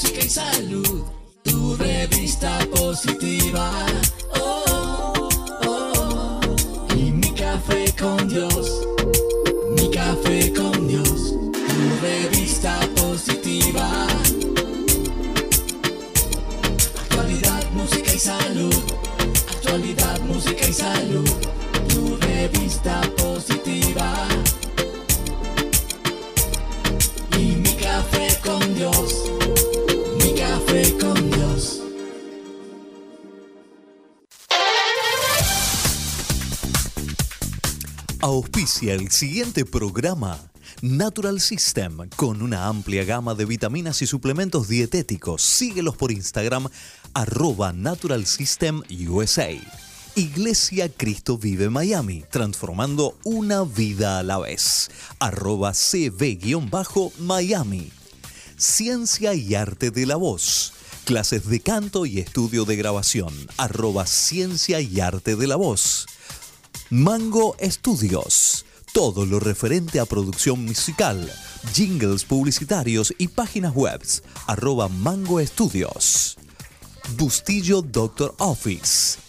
música y salud. El siguiente programa. Natural System, con una amplia gama de vitaminas y suplementos dietéticos. Síguelos por Instagram, arroba Natural System USA. Iglesia Cristo Vive Miami, transformando una vida a la vez. Arroba CB-Miami. Ciencia y Arte de la Voz. Clases de canto y estudio de grabación. Arroba Ciencia y Arte de la Voz. Mango Estudios. Todo lo referente a producción musical, jingles publicitarios y páginas web. Arroba Mango Estudios. Bustillo Doctor Office.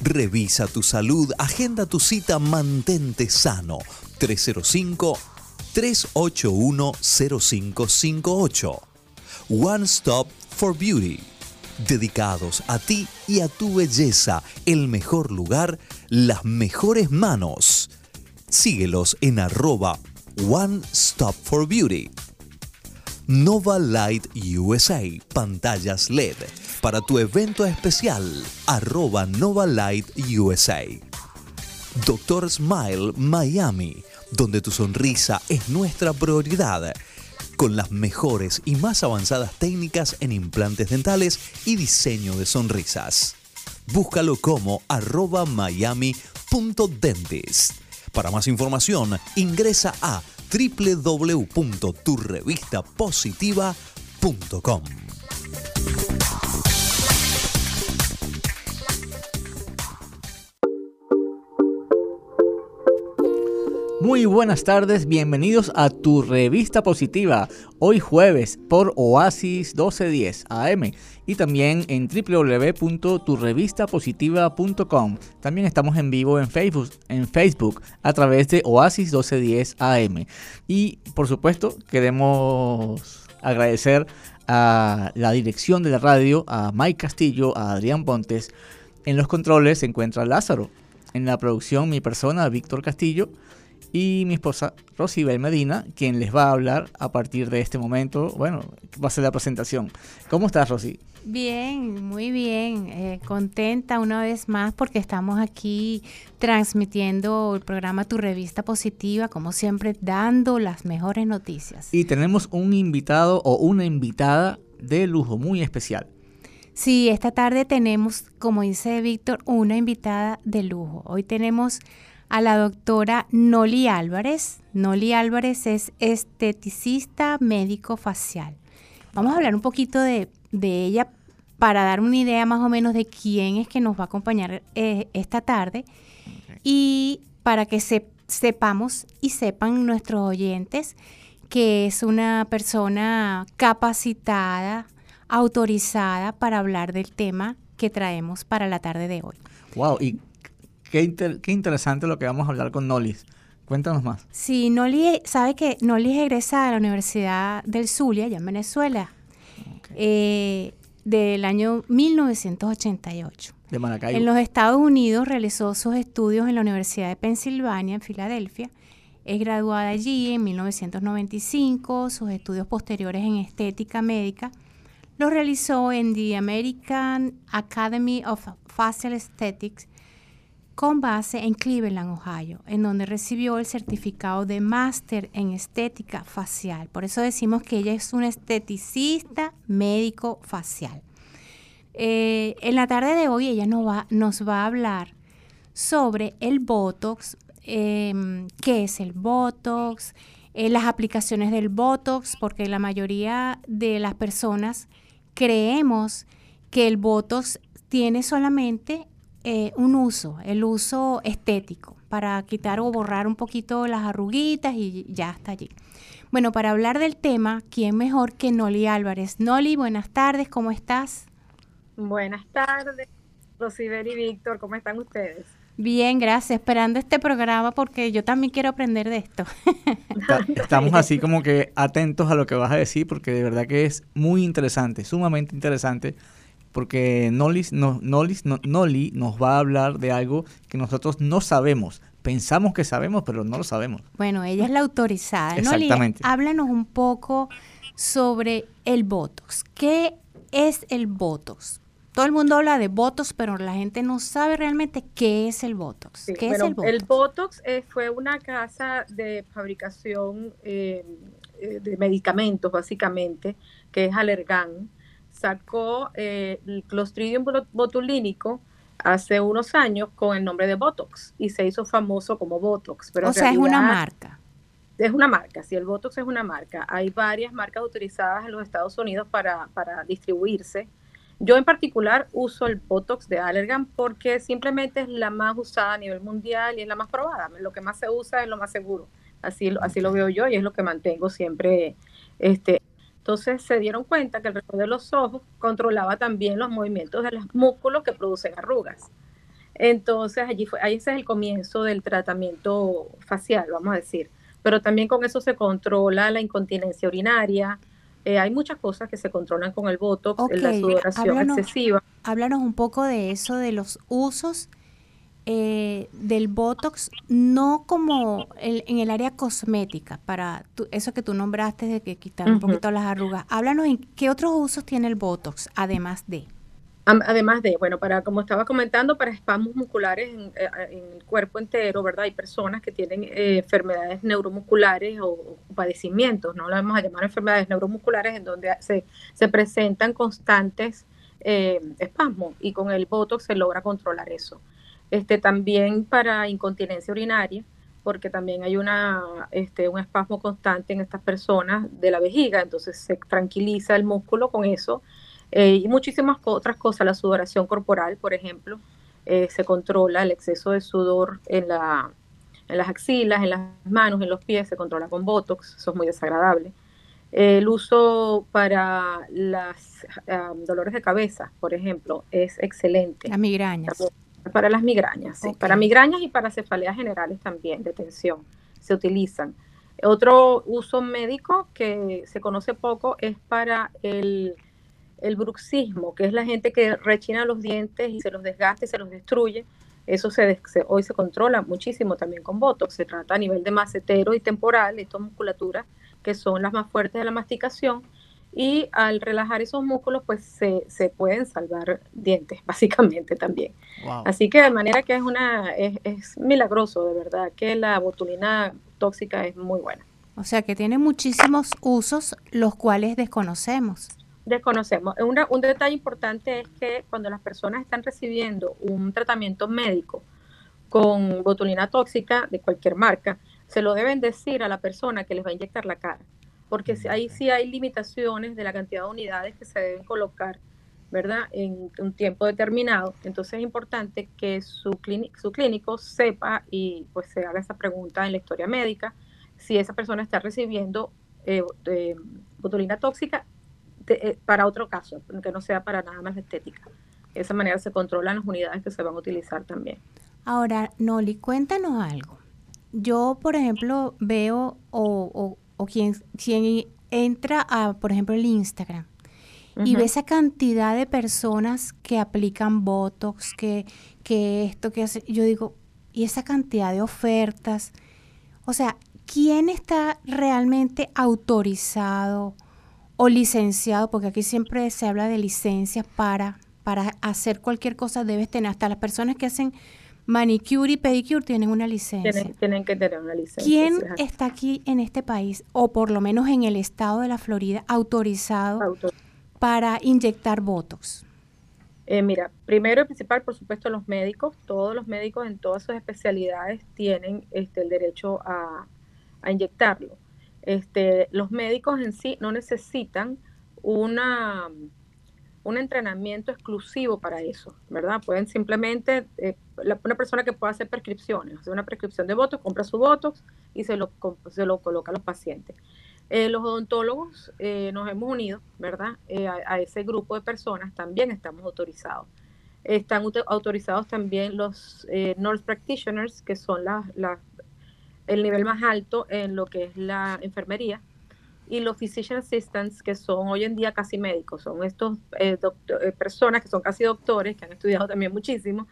Revisa tu salud, agenda tu cita, mantente sano. 305-381-0558. One Stop for Beauty. Dedicados a ti y a tu belleza, el mejor lugar, las mejores manos. Síguelos en arroba One Stop for Beauty. Nova Light USA, pantallas LED. Para tu evento especial, arroba Nova Light USA. Doctor Smile Miami, donde tu sonrisa es nuestra prioridad. Con las mejores y más avanzadas técnicas en implantes dentales y diseño de sonrisas. Búscalo como arroba miami.dentist. Para más información, ingresa a www.turrevistapositiva.com. Muy buenas tardes, bienvenidos a tu revista positiva, hoy jueves por Oasis 1210 AM y también en www.turrevistapositiva.com. También estamos en vivo en Facebook, en Facebook a través de Oasis 1210 AM. Y por supuesto queremos agradecer a la dirección de la radio, a Mike Castillo, a Adrián Pontes. En los controles se encuentra Lázaro. En la producción mi persona, Víctor Castillo y mi esposa Rosibel Medina, quien les va a hablar a partir de este momento. Bueno, va a ser la presentación. ¿Cómo estás, Rosy? Bien, muy bien. Eh, contenta una vez más porque estamos aquí transmitiendo el programa Tu Revista Positiva, como siempre, dando las mejores noticias. Y tenemos un invitado o una invitada de lujo muy especial. Sí, esta tarde tenemos, como dice Víctor, una invitada de lujo. Hoy tenemos a la doctora Noli Álvarez. Noli Álvarez es esteticista médico facial. Vamos a hablar un poquito de, de ella para dar una idea más o menos de quién es que nos va a acompañar eh, esta tarde y para que se, sepamos y sepan nuestros oyentes que es una persona capacitada, autorizada para hablar del tema que traemos para la tarde de hoy. Wow, y qué, qué interesante lo que vamos a hablar con Nolis. Cuéntanos más. Sí, Noli, sabe que Noli es egresada de la Universidad del Zulia, allá en Venezuela, eh, del año 1988. De Maracaibo. En los Estados Unidos realizó sus estudios en la Universidad de Pensilvania, en Filadelfia. Es graduada allí en 1995. Sus estudios posteriores en estética médica los realizó en the American Academy of Facial Aesthetics con base en Cleveland, Ohio, en donde recibió el certificado de máster en estética facial. Por eso decimos que ella es una esteticista médico facial. Eh, en la tarde de hoy ella nos va, a hablar sobre el Botox, eh, qué es el Botox, eh, las aplicaciones del Botox, porque la mayoría de las personas creemos que el Botox tiene solamente eh, un uso, el uso estético, para quitar o borrar un poquito las arruguitas y ya está allí. Bueno, para hablar del tema, ¿quién mejor que Noli Álvarez? Noli, buenas tardes, ¿cómo estás? Buenas tardes, Rosiber y Víctor, ¿cómo están ustedes? Bien, gracias. Esperando este programa porque yo también quiero aprender de esto. estamos así como que atentos a lo que vas a decir porque de verdad que es muy interesante, sumamente interesante, porque Nolis, no, Nolis, no, Noli nos va a hablar de algo que nosotros no sabemos. Pensamos que sabemos, pero no lo sabemos. Bueno, ella es la autorizada. Exactamente. Noli, háblanos un poco sobre el Botox. ¿Qué es el Botox? todo el mundo habla de Botox, pero la gente no sabe realmente qué es el Botox. ¿Qué es el Botox? El Botox eh, fue una casa de fabricación eh, eh, de medicamentos, básicamente, que es Allergan. Sacó el Clostridium botulínico hace unos años con el nombre de Botox y se hizo famoso como Botox. Pero o sea, es una marca. Es una marca, sí, el Botox es una marca. Hay varias marcas utilizadas en los Estados Unidos para, para distribuirse yo en particular uso el Botox de Allergan porque simplemente es la más usada a nivel mundial y es la más probada. Lo que más se usa es lo más seguro. Así, así lo veo yo y es lo que mantengo siempre. Este. Entonces se dieron cuenta que el resto de los ojos controlaba también los movimientos de los músculos que producen arrugas. Entonces allí fue, ahí ese es el comienzo del tratamiento facial, vamos a decir. Pero también con eso se controla la incontinencia urinaria, eh, hay muchas cosas que se controlan con el Botox, la sudoración excesiva. Háblanos un poco de eso, de los usos eh, del Botox, no como en el área cosmética, para eso que tú nombraste de que quitar un poquito las arrugas. Háblanos en qué otros usos tiene el Botox, además de... Además de, bueno, para como estaba comentando, para espasmos musculares en, eh, el cuerpo entero, ¿verdad? Hay personas que tienen eh, enfermedades neuromusculares o, padecimientos, no lo vamos a llamar enfermedades neuromusculares, en donde se, se presentan constantes eh, espasmos y con el Botox se logra controlar eso. Este, también para incontinencia urinaria, porque también hay una, este, un espasmo constante en estas personas de la vejiga, entonces se tranquiliza el músculo con eso eh, y muchísimas otras cosas, la sudoración corporal, por ejemplo, eh, se controla el exceso de sudor en, la, en las axilas, en las manos, en los pies, se controla con Botox, eso es muy desagradable. el uso para los dolores de cabeza, por ejemplo, es excelente. Las migrañas. Para las migrañas, sí. Para migrañas y para cefaleas generales también, de tensión, se utilizan. Otro uso médico que se conoce poco es para el el bruxismo, que es la gente que rechina los dientes y se los desgasta y se los destruye. Eso se, hoy se controla muchísimo también con Botox. Se trata a nivel de macetero y temporal, estas musculaturas que son las más fuertes de la masticación. Y al relajar esos músculos, pues se, se pueden salvar dientes, básicamente también. Así que de manera que es, una, es, es milagroso, de verdad, que la botulina tóxica es muy buena. O sea que tiene muchísimos usos, los cuales desconocemos desconocemos. un detalle importante es que cuando las personas están recibiendo un tratamiento médico con botulina tóxica de cualquier marca, se lo deben decir a la persona que les va a inyectar la cara, porque ahí sí hay limitaciones de la cantidad de unidades que se deben colocar, ¿verdad? En un tiempo determinado. Entonces es importante que su, clínico, su clínico sepa y pues se haga esa pregunta en la historia médica si esa persona está recibiendo eh, eh, botulina tóxica eh, para otro caso, que no sea para nada más estética. De esa manera se controlan las unidades que se van a utilizar también. Ahora, Noli, cuéntanos algo. Yo, por ejemplo, veo o, o, quien, quien entra a, por ejemplo, el Instagram y ve esa cantidad de personas que aplican Botox, que, que esto, que hace, yo digo, y esa cantidad de ofertas, o sea, ¿quién está realmente autorizado o licenciado, porque aquí siempre se habla de licencias para, para hacer cualquier cosa, debes tener, hasta las personas que hacen manicure y pedicure tienen una licencia. Tienen, que tener una licencia. ¿Quién está aquí en este país, o por lo menos en el estado de la Florida, autorizado para inyectar Botox? Eh, mira, primero y principal, por supuesto, los médicos, todos los médicos en todas sus especialidades tienen este, el derecho a, a inyectarlo. Este, los médicos en sí no necesitan una, un entrenamiento exclusivo para eso, ¿verdad? Pueden simplemente, eh, una persona que pueda hacer prescripciones, hacer una prescripción de Botox, compra su Botox y se lo, se lo coloca a los pacientes. Eh, los odontólogos eh, nos hemos unido, ¿verdad? A, ese grupo de personas también estamos autorizados. Están autorizados también los nurse practitioners, que son el nivel más alto en lo que es la enfermería, y los physician assistants, que son hoy en día casi médicos, son estos eh, eh, personas que son casi doctores, que han estudiado también muchísimo,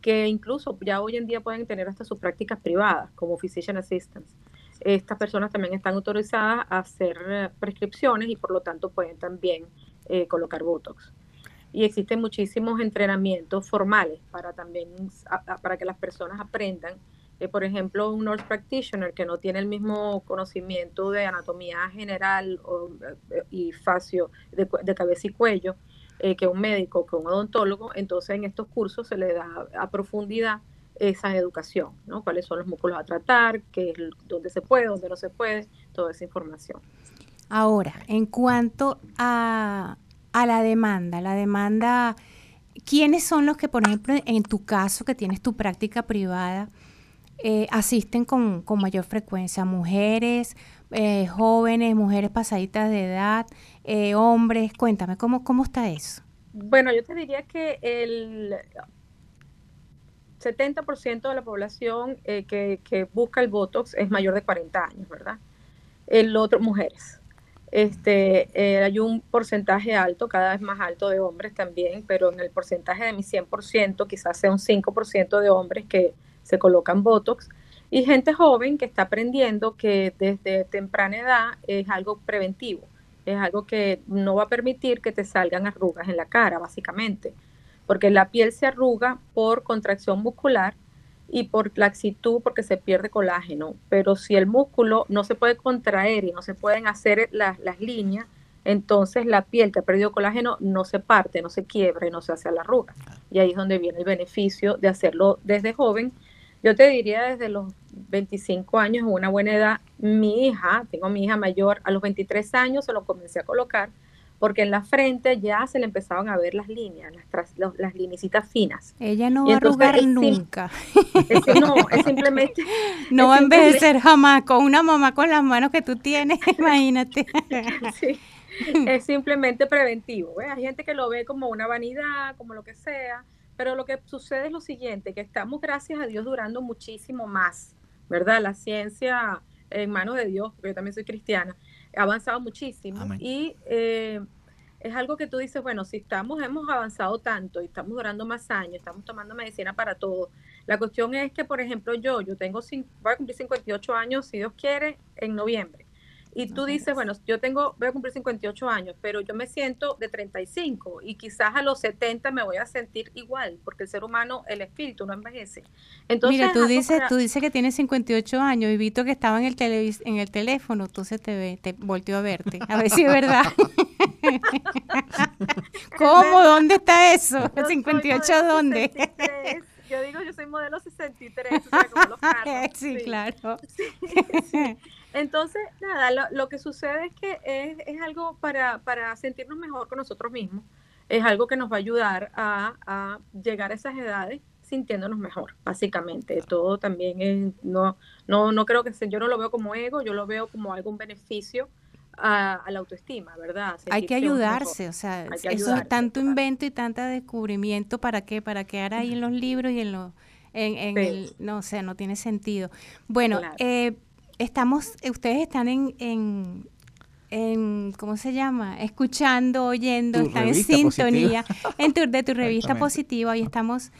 que incluso ya hoy en día pueden tener hasta sus prácticas privadas como physician assistants. Estas personas también están autorizadas a hacer eh, prescripciones y por lo tanto pueden también colocar Botox. Y existen muchísimos entrenamientos formales para también para que las personas aprendan eh, por ejemplo, un nurse practitioner que no tiene el mismo conocimiento de anatomía general eh, y facio de, cabeza y cuello eh, que un médico, que un odontólogo, entonces en estos cursos se le da a profundidad esa educación, ¿no? Cuáles son los músculos a tratar, qué es, dónde se puede, dónde no se puede, toda esa información. Ahora, en cuanto a, a la demanda, la demanda, ¿quiénes son los que, por ejemplo, en tu caso, que tienes tu práctica privada, eh, asisten con, mayor frecuencia mujeres, eh, jóvenes, mujeres pasaditas de edad, eh, hombres. Cuéntame, ¿cómo, ¿cómo está eso? Bueno, yo te diría que el 70% de la población que, que, busca el Botox es mayor de 40 años, ¿verdad? El otro, mujeres. Este, hay un porcentaje alto, cada vez más alto de hombres también, pero en el porcentaje de mi 100%, quizás sea un 5% de hombres que, se colocan Botox, y gente joven que está aprendiendo que desde temprana edad es algo preventivo, es algo que no va a permitir que te salgan arrugas en la cara, básicamente, porque la piel se arruga por contracción muscular y por laxitud porque se pierde colágeno, pero si el músculo no se puede contraer y no se pueden hacer las, las líneas, entonces la piel que ha perdido colágeno no se parte, no se quiebra y no se hace la arruga. Y ahí es donde viene el beneficio de hacerlo desde joven yo te diría desde los 25 años, una buena edad, mi hija, tengo mi hija mayor, a los 23 años se lo comencé a colocar porque en la frente ya se le empezaban a ver las líneas, las, las linecitas finas. Ella no va a arrugar nunca. no, es simplemente... No va a envejecer jamás con una mamá con las manos que tú tienes, imagínate. Sí, es simplemente preventivo. Hay gente que lo ve como una vanidad, como lo que sea, pero lo que sucede es lo siguiente, que estamos, gracias a Dios, durando muchísimo más, ¿verdad? La ciencia en manos de Dios, porque yo también soy cristiana, ha avanzado muchísimo. Y eh, es algo que tú dices, bueno, si estamos, hemos avanzado tanto y estamos durando más años, estamos tomando medicina para todo. La cuestión es que, por ejemplo, yo, yo tengo, voy a cumplir 58 años, si Dios quiere, en noviembre. Y tú dices, bueno, yo tengo, voy a cumplir 58 años, pero yo me siento de 35 y quizás a los 70 me voy a sentir igual, porque el ser humano, el espíritu no envejece. Entonces, Mira, tú dices, tú dices que tienes 58 años y Vito que estaba en el, en el teléfono, tú se te ve, te volteó a verte, a ver si es verdad. ¿Cómo? ¿Dónde está eso? ¿El 58 dónde? Yo digo, yo soy modelo 63, o sea, como los carros. Sí, claro. sí. Entonces, nada, lo, que sucede es que es, algo para, sentirnos mejor con nosotros mismos, es algo que nos va a ayudar a, llegar a esas edades sintiéndonos mejor, básicamente. Todo también es, no, no, no creo que se, yo no lo veo como ego, yo lo veo como algún beneficio a, la autoestima, ¿verdad? hay que ayudarse, o sea, eso es tanto invento y tanto descubrimiento, ¿para qué? Para quedar ahí en los libros y en los... En, el, no, o sea, no tiene sentido. Bueno, eh, estamos, ustedes están en, en, ¿cómo se llama? Escuchando, oyendo, están en sintonía en tu, de tu revista positiva. Hoy estamos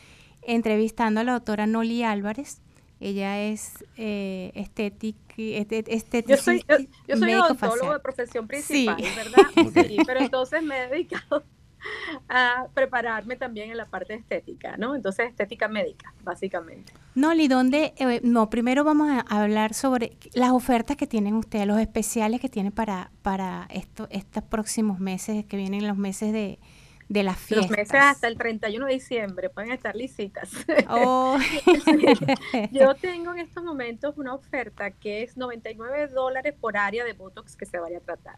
entrevistando a la doctora Noli Álvarez. Ella es eh, estética. yo soy, yo, soy odontólogo de profesión principal, ¿verdad? Sí, pero entonces me he dedicado a prepararme también en la parte estética, ¿no? Entonces, estética médica, básicamente. Noli, ¿dónde? Eh, no, primero vamos a hablar sobre las ofertas que tienen ustedes, los especiales que tienen para, para esto, estos próximos meses, que vienen los meses de, de las Los fiestas. meses hasta el 31 de diciembre pueden estar lisitas. Oh. Yo tengo en estos momentos una oferta que es 99 dólares por área de Botox que se vaya a tratar.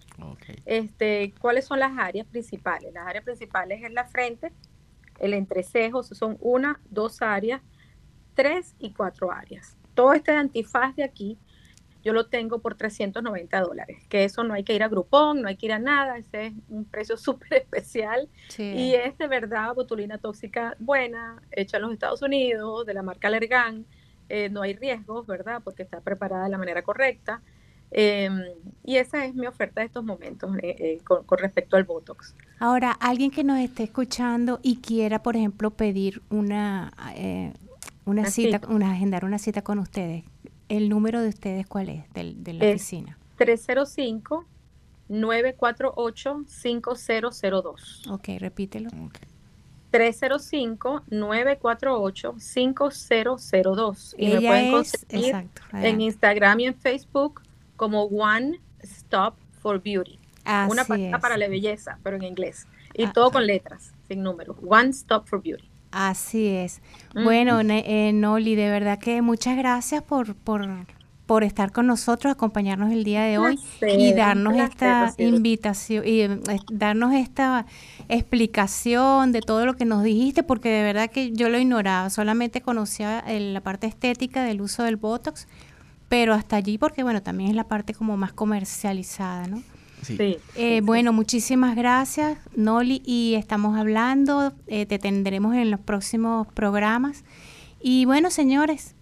Este, ¿Cuáles son las áreas principales? Las áreas principales es la frente, el entrecejo, son una, dos áreas, tres y cuatro áreas. Todo este antifaz de aquí, yo lo tengo por 390 dólares, que eso no hay que ir a Groupon, no hay que ir a nada, ese es un precio súper especial Sí. y es de verdad botulina tóxica buena, hecha en los Estados Unidos, de la marca Allergan, eh, no hay riesgos, ¿verdad? Porque está preparada de la manera correcta. Eh, y esa es mi oferta de estos momentos eh, eh, con, con respecto al Botox. Ahora, alguien que nos esté escuchando y quiera, por ejemplo, pedir una, eh, una, Una cita, cita. una, agendar una cita con ustedes, ¿el número de ustedes cuál es, del- de la Es- oficina? 305-948-5002. Ok, repítelo. ok. 305-948-5002. Y me pueden es, conseguir exacto. en. Instagram y en Facebook como One Stop for Beauty. una Así es. para la belleza, pero en inglés. Y Ah. todo con letras, sin números. One Stop for Beauty. Así es. Bueno, eh, Noli, de verdad que muchas gracias por, por, por estar con nosotros, acompañarnos el día de hoy placer, y darnos placer, esta Rocío. invitación y eh, darnos esta explicación de todo lo que nos dijiste, porque de verdad que yo lo ignoraba, solamente conocía el- la parte estética del uso del Botox, pero hasta allí porque bueno, también es la parte como más comercializada, ¿no? Sí. Sí. Eh, sí, bueno, muchísimas gracias, Noli, y estamos hablando, eh, te tendremos en los próximos programas. Y bueno, señores,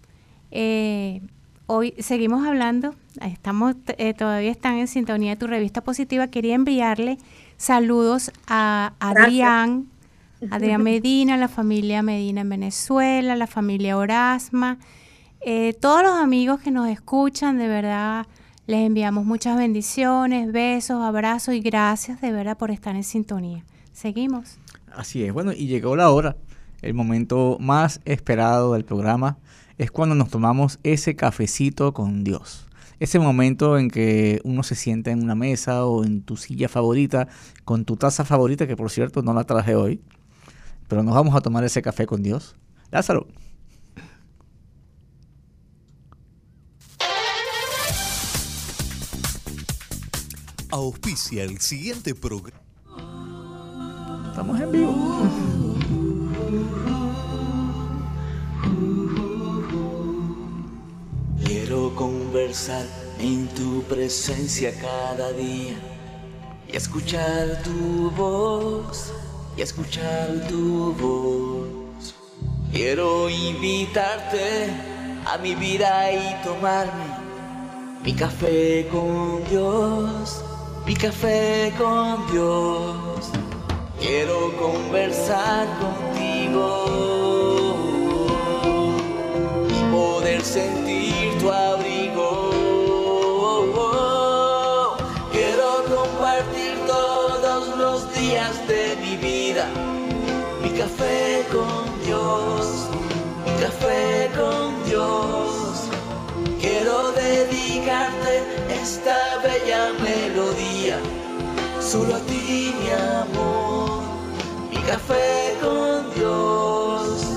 eh, hoy seguimos hablando, estamos eh, todavía están en sintonía de tu revista positiva. Quería enviarle saludos a Gracias. Adrián, Adrián Medina, la familia Medina en Venezuela, la familia Orasma, eh, todos los amigos que nos escuchan, de verdad. Les enviamos muchas bendiciones, besos, abrazos y gracias de verdad por estar en sintonía. Seguimos. Así es, bueno, y llegó la hora, el momento más esperado del programa es cuando nos tomamos ese cafecito con Dios. Ese momento en que uno se sienta en una mesa o en tu silla favorita, con tu taza favorita, que por cierto no la traje hoy, pero nos vamos a tomar ese café con Dios. Lázaro. Auspicia el siguiente programa. Estamos en vivo. Quiero conversar en tu presencia cada día y escuchar tu voz, y escuchar tu voz. Quiero invitarte a mi vida y tomarme mi café con Dios, mi café con Dios. Quiero conversar contigo y poder sentir tu abrigo. Quiero compartir todos los días de mi vida, mi café con Dios, mi café con Dios. Quiero dedicarte esta bella melodía, solo a ti mi amor, mi café con Dios.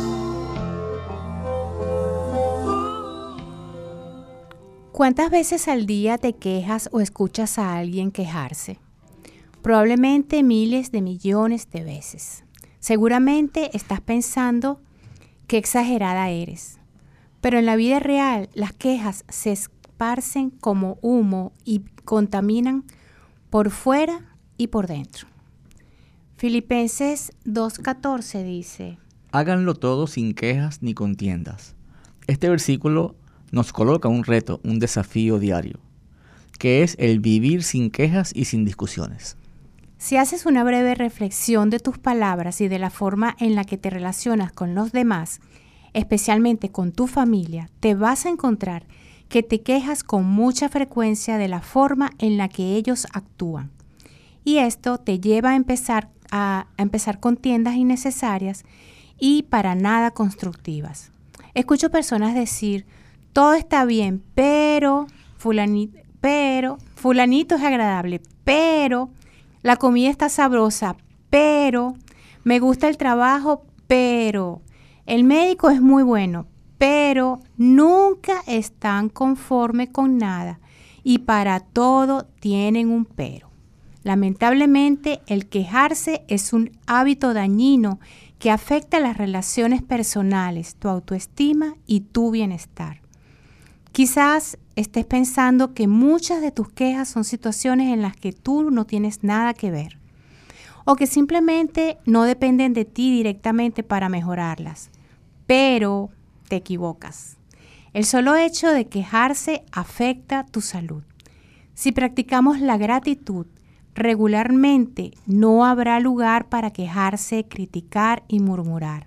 ¿Cuántas veces al día te quejas o escuchas a alguien quejarse? Probablemente miles de millones de veces. Seguramente estás pensando qué exagerada eres. Pero en la vida real las quejas se esparcen como humo y contaminan por fuera y por dentro. Filipenses 2.14 dice, Háganlo todo sin quejas ni contiendas. Este versículo nos coloca un reto, un desafío diario, que es el vivir sin quejas y sin discusiones. Si haces una breve reflexión de tus palabras y de la forma en la que te relacionas con los demás, especialmente con tu familia, te vas a encontrar que te quejas con mucha frecuencia de la forma en la que ellos actúan. Y esto te lleva a empezar, a, a empezar contiendas innecesarias y para nada constructivas. Escucho personas decir, todo está bien, pero fulanito, pero fulanito es agradable, pero la comida está sabrosa, pero Me gusta el trabajo, pero el médico es muy bueno, pero nunca están conforme con nada y para todo tienen un pero. Lamentablemente, el quejarse es un hábito dañino que afecta las relaciones personales, tu autoestima y tu bienestar. Quizás estés pensando que muchas de tus quejas son situaciones en las que tú no tienes nada que ver o que simplemente no dependen de ti directamente para mejorarlas. Pero te equivocas. El solo hecho de quejarse afecta tu salud. Si practicamos la gratitud regularmente, no habrá lugar para quejarse, criticar y murmurar.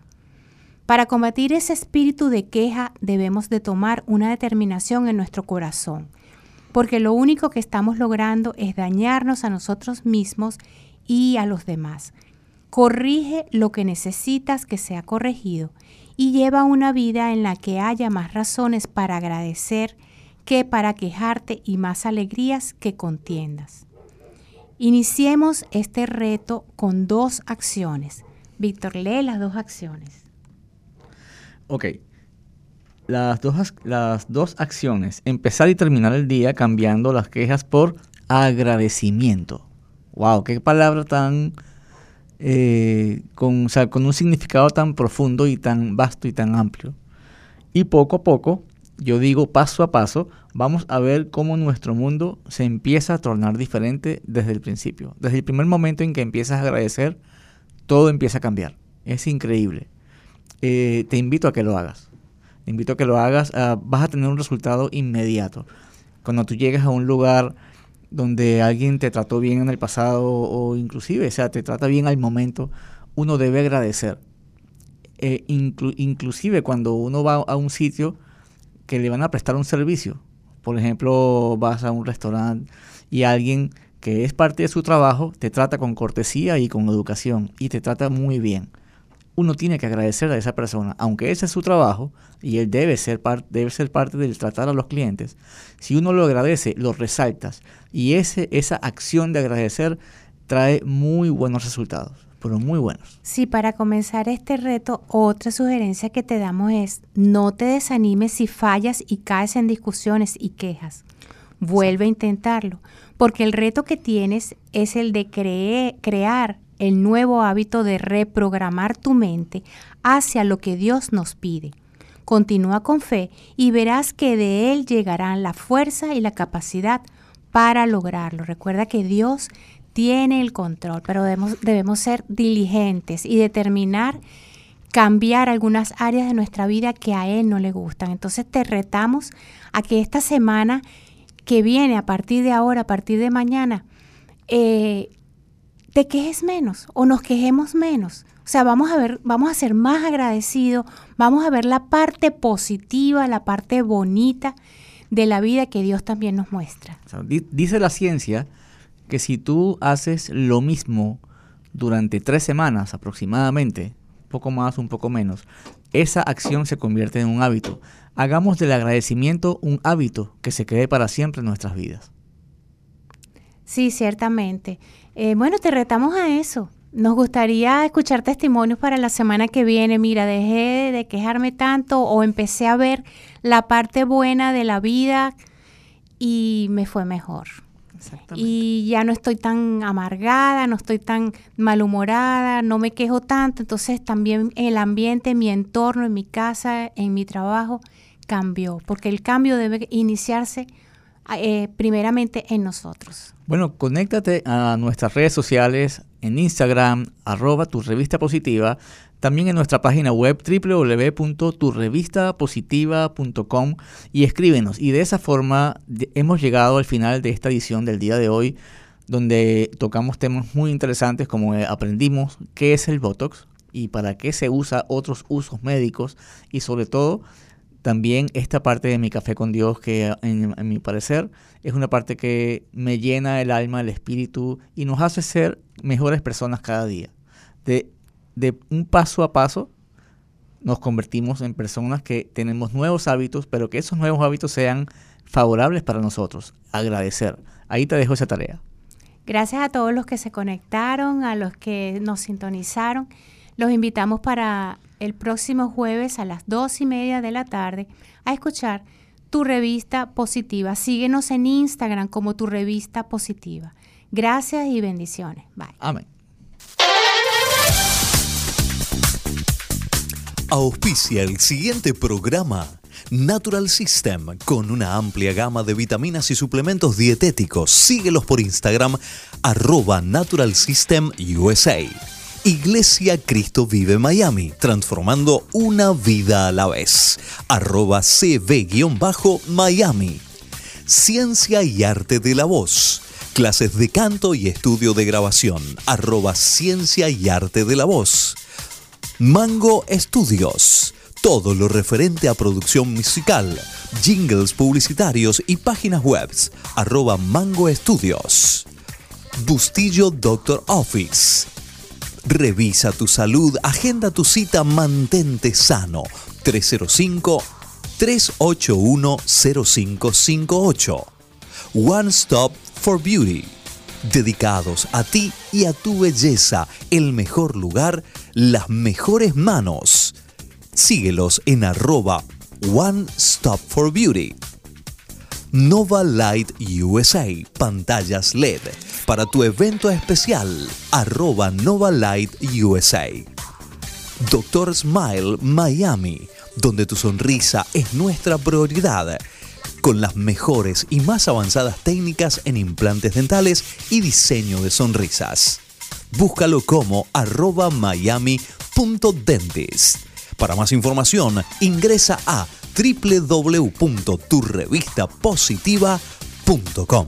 Para combatir ese espíritu de queja debemos de tomar una determinación en nuestro corazón, porque lo único que estamos logrando es dañarnos a nosotros mismos y a los demás. Corrige lo que necesitas que sea corregido y lleva una vida en la que haya más razones para agradecer que para quejarte y más alegrías que contiendas. Iniciemos este reto con dos acciones. Víctor, lee las dos acciones. Ok. Las dos, las dos acciones. Empezar y terminar el día cambiando las quejas por agradecimiento. Wow, qué palabra tan eh, con, con un significado tan profundo y tan vasto y tan amplio. Y poco a poco, yo digo paso a paso, vamos a ver cómo nuestro mundo se empieza a tornar diferente desde el principio. Desde el primer momento en que empiezas a agradecer, todo empieza a cambiar. Es increíble. Eh, te invito a que lo hagas. Te invito a que lo hagas. Ah, vas a tener un resultado inmediato. Cuando tú llegas a un lugar donde alguien te trató bien en el pasado o inclusive, o sea, te trata bien al momento, uno debe agradecer. Eh, inclusive cuando uno va a un sitio que le van a prestar un servicio, por ejemplo, vas a un restaurante y alguien que es parte de su trabajo te trata con cortesía y con educación y te trata muy bien uno tiene que agradecer a esa persona, aunque ese es su trabajo y él debe ser, debe ser parte del tratar a los clientes. Si uno lo agradece, lo resaltas y ese, esa acción de agradecer trae muy buenos resultados, pero muy buenos. Sí, para comenzar este reto, otra sugerencia que te damos es no te desanimes si fallas y caes en discusiones y quejas. Vuelve a intentarlo, porque el reto que tienes es el de crear el nuevo hábito de reprogramar tu mente hacia lo que Dios nos pide. Continúa con fe y verás que de Él llegarán la fuerza y la capacidad para lograrlo. Recuerda que Dios tiene el control, pero debemos, debemos ser diligentes y determinar cambiar algunas áreas de nuestra vida que a Él no le gustan. Entonces te retamos a que esta semana que viene, a partir de ahora, a partir de mañana, eh, te quejes menos o nos quejemos menos. O sea, vamos a ver, vamos a ser más agradecidos, vamos a ver la parte positiva, la parte bonita de la vida que Dios también nos muestra. dice la ciencia que si tú haces lo mismo durante tres semanas aproximadamente, un poco más, un poco menos, esa acción se convierte en un hábito. Hagamos del agradecimiento un hábito que se quede para siempre en nuestras vidas. Sí, ciertamente. Eh, bueno, te retamos a eso. Nos gustaría escuchar testimonios para la semana que viene. Mira, dejé de quejarme tanto o empecé a ver la parte buena de la vida y me fue mejor. Y ya no estoy tan amargada, no estoy tan malhumorada, no me quejo tanto. Entonces también el ambiente, mi entorno, en mi casa, en mi trabajo cambió, porque el cambio debe iniciarse eh, primeramente en nosotros. Bueno, conéctate a nuestras redes sociales en Instagram, arroba tu revista positiva, también en nuestra página web www.turrevistapositiva.com y escríbenos. Y de esa forma hemos llegado al final de esta edición del día de hoy, donde tocamos temas muy interesantes como eh, aprendimos qué es el Botox y para qué se usa otros usos médicos y sobre todo también esta parte de mi café con Dios, que en, mi parecer es una parte que me llena el alma, el espíritu y nos hace ser mejores personas cada día. De, de un paso a paso nos convertimos en personas que tenemos nuevos hábitos, pero que esos nuevos hábitos sean favorables para nosotros. Agradecer. Ahí te dejo esa tarea. Gracias a todos los que se conectaron, a los que nos sintonizaron. Los invitamos para el próximo jueves a las dos y media de la tarde a escuchar tu revista positiva. Síguenos en Instagram como tu revista positiva. Gracias y bendiciones. Bye. Amén. Auspicia el siguiente programa. Natural System, con una amplia gama de vitaminas y suplementos dietéticos. Síguelos por Instagram, arroba Natural System USA. Iglesia Cristo Vive Miami, transformando una vida a la vez. Arroba CB-Miami. Ciencia y Arte de la Voz. Clases de canto y estudio de grabación. Arroba Ciencia y Arte de la Voz. Mango Estudios. Todo lo referente a producción musical, jingles publicitarios y páginas web. Arroba Mango Estudios. Bustillo Doctor Office. Revisa tu salud, agenda tu cita, mantente sano. 305-381-0558. One Stop for Beauty. Dedicados a ti y a tu belleza, el mejor lugar, las mejores manos. Síguelos en arroba One Stop for Beauty. Nova Light USA, pantallas LED. Para tu evento especial, arroba Nova Light USA. Doctor Smile Miami, donde tu sonrisa es nuestra prioridad. Con las mejores y más avanzadas técnicas en implantes dentales y diseño de sonrisas. Búscalo como arroba miami.dentist. Para más información, ingresa a www.turrevistapositiva.com.